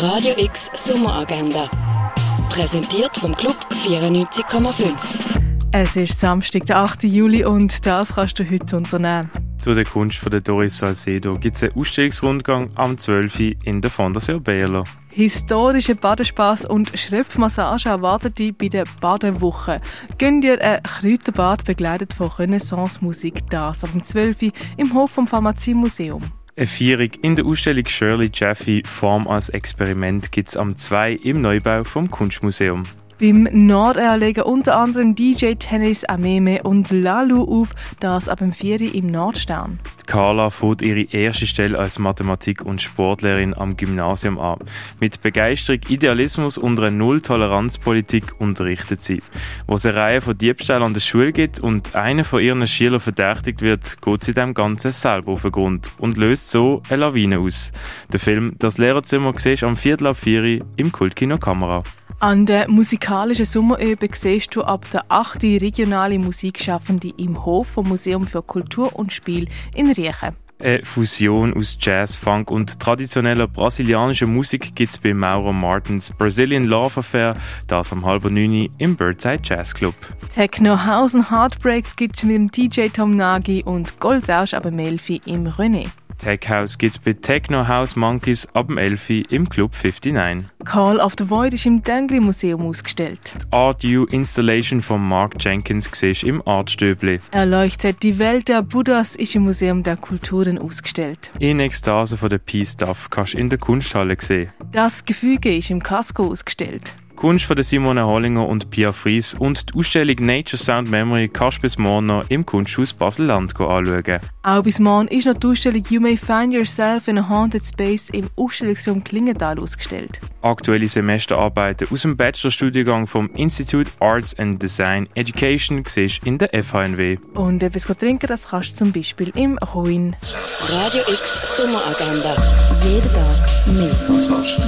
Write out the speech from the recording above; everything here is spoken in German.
Radio X Sommeragenda. Präsentiert vom Club 94,5. Es ist Samstag, der 8. Juli und das kannst du heute unternehmen. Zu der Kunst von der Doris Salcedo gibt es einen Ausstellungsrundgang am 12. Uhr in der Fondation Berlo. Historische Badespaß und Schröpfmassage erwartet dich bei der Badewoche. Gönn dir ein Kräuterbad begleitet von Renaissance-Musik, das am 12. Uhr im Hof vom Pharmaziemuseum. Eine Vierung in der Ausstellung Shirley Jaffe Form als Experiment gibt es am 2 im Neubau vom Kunstmuseum. Beim Nordair legen unter anderem DJ Tennis Ameme und Lalu auf, das ab dem 4. im Nordstern. Die Carla fährt ihre erste Stelle als Mathematik- und Sportlehrerin am Gymnasium an. Mit Begeisterung, Idealismus und einer Null-Toleranz-Politik unterrichtet sie. Wo es eine Reihe von Diebstählen an der Schule gibt und einer von ihren Schülern verdächtigt wird, geht sie dem Ganzen selber auf den Grund und löst so eine Lawine aus. Der Film «Das Lehrerzimmer» siehst du am Viertel ab 4 im Kultkino Kamera. An der musikalischen Sommerübung siehst du ab der 8. regionale Musikschaffende im Hof vom Museum für Kultur und Spiel in Riechen. Eine Fusion aus Jazz, Funk und traditioneller brasilianischer Musik gibt es bei Mauro Martins Brazilian Love Affair, das am halben neun im Birdside Jazz Club. Techno, House und Heartbreaks gibt es mit dem DJ Tom Nagy und Goldrausch ab Melfi im René. Tech House gibt es bei Techno House Monkeys ab dem 11 im Club 59. Call of the Void ist im Dengli Museum ausgestellt. Die Art U Installation von Mark Jenkins siehst im Artstöbli. Erleuchtet die Welt der Buddhas ist im Museum der Kulturen ausgestellt. In Ekstase von der Peace Stuff kannst du in der Kunsthalle sehen. Das Gefüge ist im Casco ausgestellt. Kunst von der Simone Hollinger und Pia Fries und die Ausstellung Nature Sound Memory kannst du bis morgen noch im Kunsthaus Basel-Land anschauen. Auch bis morgen ist noch die Ausstellung You May Find Yourself in a Haunted Space im Ausstellungsraum Klingenthal ausgestellt. Aktuelle Semesterarbeiten aus dem Bachelorstudiengang vom Institute Arts and Design Education siehst in der FHNW. Und etwas trinken, das kannst du zum Beispiel im Ruin. Radio X Sommeragenda. Jeden Tag mehr. Kontrast.